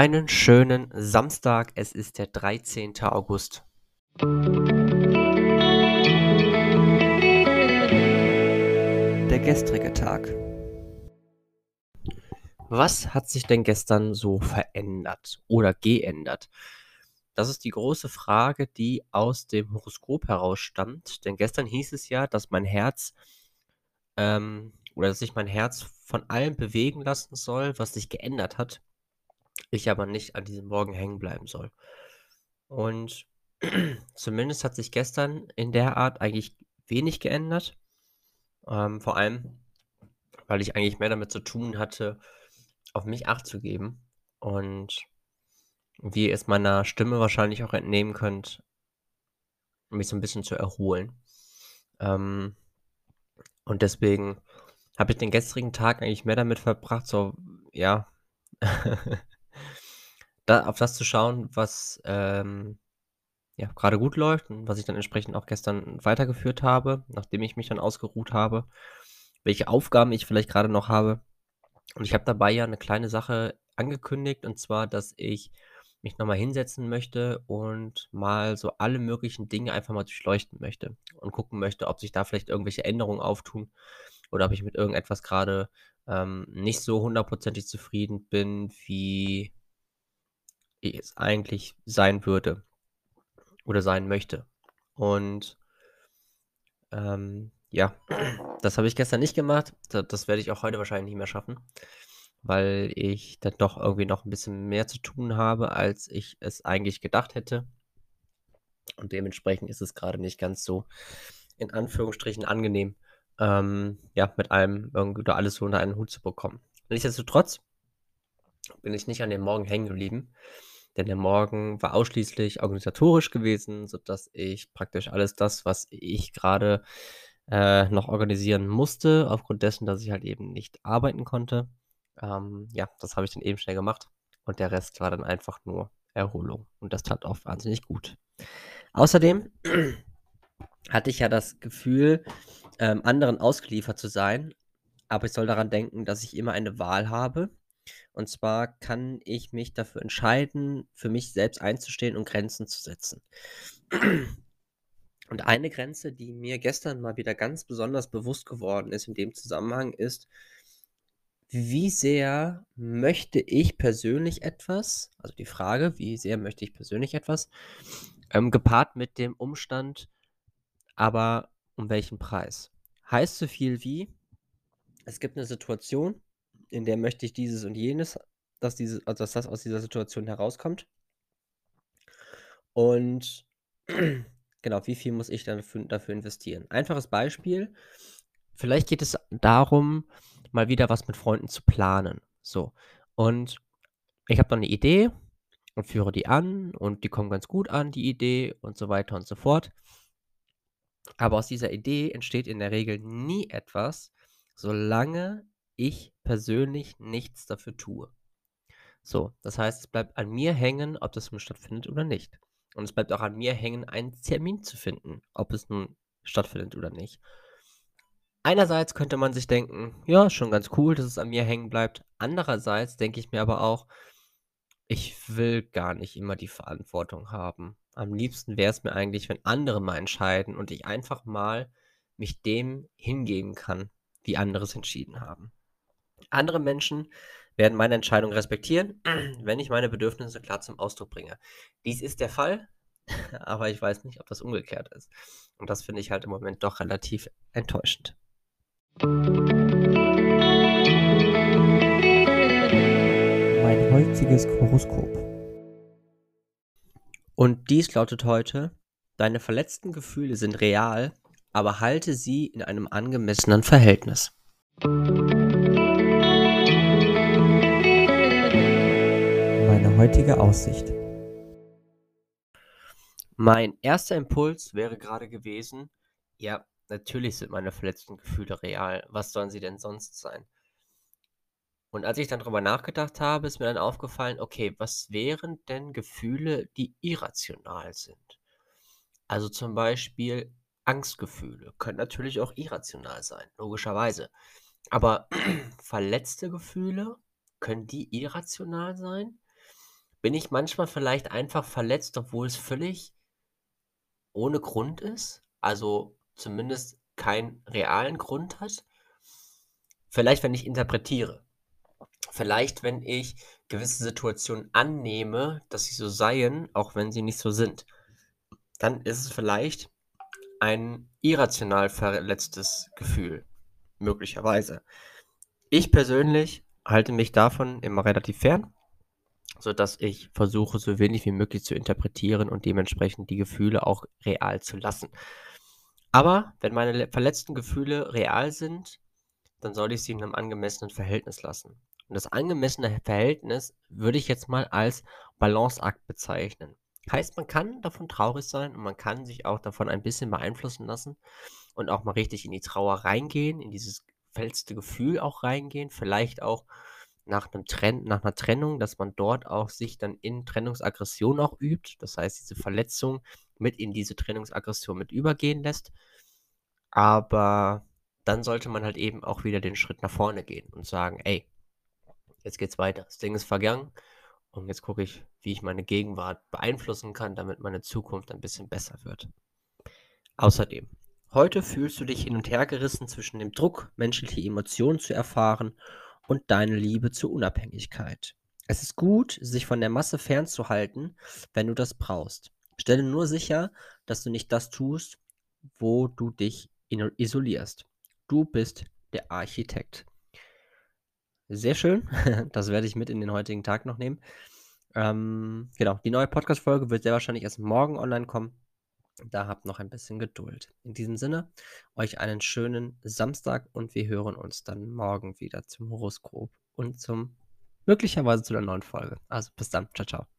Einen schönen Samstag. Es ist der 13. August. Der gestrige Tag. Was hat sich denn gestern so verändert oder geändert? Das ist die große Frage, die aus dem Horoskop herausstammt. Denn gestern hieß es ja, dass mein Herz ähm, oder dass sich mein Herz von allem bewegen lassen soll, was sich geändert hat ich aber nicht an diesem Morgen hängen bleiben soll. Und zumindest hat sich gestern in der Art eigentlich wenig geändert. Ähm, vor allem, weil ich eigentlich mehr damit zu tun hatte, auf mich Acht zu geben. Und wie ihr es meiner Stimme wahrscheinlich auch entnehmen könnt, mich so ein bisschen zu erholen. Ähm, und deswegen habe ich den gestrigen Tag eigentlich mehr damit verbracht, so, ja, da auf das zu schauen, was, ähm, ja, grade gut läuft und was ich dann entsprechend auch gestern weitergeführt habe, nachdem ich mich dann ausgeruht habe, welche Aufgaben ich vielleicht gerade noch habe. Und ich habe dabei ja eine kleine Sache angekündigt, und zwar, dass ich mich noch mal hinsetzen möchte und mal so alle möglichen Dinge einfach mal durchleuchten möchte und gucken möchte, ob sich da vielleicht irgendwelche Änderungen auftun oder ob ich mit irgendetwas gerade ähm, nicht so hundertprozentig zufrieden bin, wie es eigentlich sein würde oder sein möchte. Und ähm, ja, das habe ich gestern nicht gemacht. Da, das werde ich auch heute wahrscheinlich nicht mehr schaffen, weil ich dann doch irgendwie noch ein bisschen mehr zu tun habe, als ich es eigentlich gedacht hätte. Und dementsprechend ist es gerade nicht ganz so in Anführungsstrichen angenehm, ähm, ja, mit allem irgendwie oder alles so unter einen Hut zu bekommen. Nichtsdestotrotz bin ich nicht an dem Morgen hängen geblieben, denn der Morgen war ausschließlich organisatorisch gewesen, sodass ich praktisch alles das, was ich gerade äh, noch organisieren musste, aufgrund dessen, dass ich halt eben nicht arbeiten konnte. Ähm, ja, das habe ich dann eben schnell gemacht und der Rest war dann einfach nur Erholung und das tat auch wahnsinnig gut. Außerdem hatte ich ja das Gefühl, ähm, anderen ausgeliefert zu sein, aber ich soll daran denken, dass ich immer eine Wahl habe und zwar kann ich mich dafür entscheiden, für mich selbst einzustehen und Grenzen zu setzen. Und eine Grenze, die mir gestern mal wieder ganz besonders bewusst geworden ist in dem Zusammenhang, ist, wie sehr möchte ich persönlich etwas, also die Frage, wie sehr möchte ich persönlich etwas, ähm, gepaart mit dem Umstand, aber um welchen Preis. Heißt so viel wie, es gibt eine Situation, in der möchte ich dieses und jenes, dass, diese, also dass das aus dieser Situation herauskommt. Und genau, wie viel muss ich dafür, dafür investieren? Einfaches Beispiel. Vielleicht geht es darum, mal wieder was mit Freunden zu planen. So. Und ich habe dann eine Idee und führe die an und die kommen ganz gut an, die Idee und so weiter und so fort. Aber aus dieser Idee entsteht in der Regel nie etwas, solange ich persönlich nichts dafür tue. So, das heißt, es bleibt an mir hängen, ob das nun stattfindet oder nicht. Und es bleibt auch an mir hängen, einen Termin zu finden, ob es nun stattfindet oder nicht. Einerseits könnte man sich denken, ja, schon ganz cool, dass es an mir hängen bleibt. Andererseits denke ich mir aber auch, ich will gar nicht immer die Verantwortung haben. Am liebsten wäre es mir eigentlich, wenn andere mal entscheiden und ich einfach mal mich dem hingeben kann, wie andere es entschieden haben. Andere Menschen werden meine Entscheidung respektieren, wenn ich meine Bedürfnisse klar zum Ausdruck bringe. Dies ist der Fall, aber ich weiß nicht, ob das umgekehrt ist. Und das finde ich halt im Moment doch relativ enttäuschend. Mein heutiges Horoskop. Und dies lautet heute, deine verletzten Gefühle sind real, aber halte sie in einem angemessenen Verhältnis. Heutige Aussicht. Mein erster Impuls wäre gerade gewesen, ja, natürlich sind meine verletzten Gefühle real. Was sollen sie denn sonst sein? Und als ich dann darüber nachgedacht habe, ist mir dann aufgefallen, okay, was wären denn Gefühle, die irrational sind? Also zum Beispiel Angstgefühle können natürlich auch irrational sein, logischerweise. Aber verletzte Gefühle, können die irrational sein? Bin ich manchmal vielleicht einfach verletzt, obwohl es völlig ohne Grund ist? Also zumindest keinen realen Grund hat? Vielleicht, wenn ich interpretiere. Vielleicht, wenn ich gewisse Situationen annehme, dass sie so seien, auch wenn sie nicht so sind. Dann ist es vielleicht ein irrational verletztes Gefühl, möglicherweise. Ich persönlich halte mich davon immer relativ fern, sodass ich versuche, so wenig wie möglich zu interpretieren und dementsprechend die Gefühle auch real zu lassen. Aber wenn meine verletzten Gefühle real sind, dann soll ich sie in einem angemessenen Verhältnis lassen. Und das angemessene Verhältnis würde ich jetzt mal als Balanceakt bezeichnen. Heißt, man kann davon traurig sein und man kann sich auch davon ein bisschen beeinflussen lassen und auch mal richtig in die Trauer reingehen, in dieses verletzte Gefühl auch reingehen, vielleicht auch nach einem Trenn nach einer Trennung, dass man dort auch sich dann in Trennungsaggression auch übt. Das heißt, diese Verletzung mit in diese Trennungsaggression mit übergehen lässt. Aber dann sollte man halt eben auch wieder den Schritt nach vorne gehen und sagen, ey, jetzt geht's weiter. Das Ding ist vergangen und jetzt gucke ich, wie ich meine Gegenwart beeinflussen kann, damit meine Zukunft ein bisschen besser wird. Außerdem, heute fühlst du dich hin und her gerissen zwischen dem Druck, menschliche Emotionen zu erfahren und deine Liebe zur Unabhängigkeit. Es ist gut, sich von der Masse fernzuhalten, wenn du das brauchst. Stelle nur sicher, dass du nicht das tust, wo du dich isolierst. Du bist der Architekt. Sehr schön. Das werde ich mit in den heutigen Tag noch nehmen. Ähm, genau, die neue Podcast-Folge wird sehr wahrscheinlich erst morgen online kommen. Da habt noch ein bisschen Geduld. In diesem Sinne, euch einen schönen Samstag und wir hören uns dann morgen wieder zum Horoskop und zum möglicherweise zu der neuen Folge. Also bis dann. Ciao, ciao.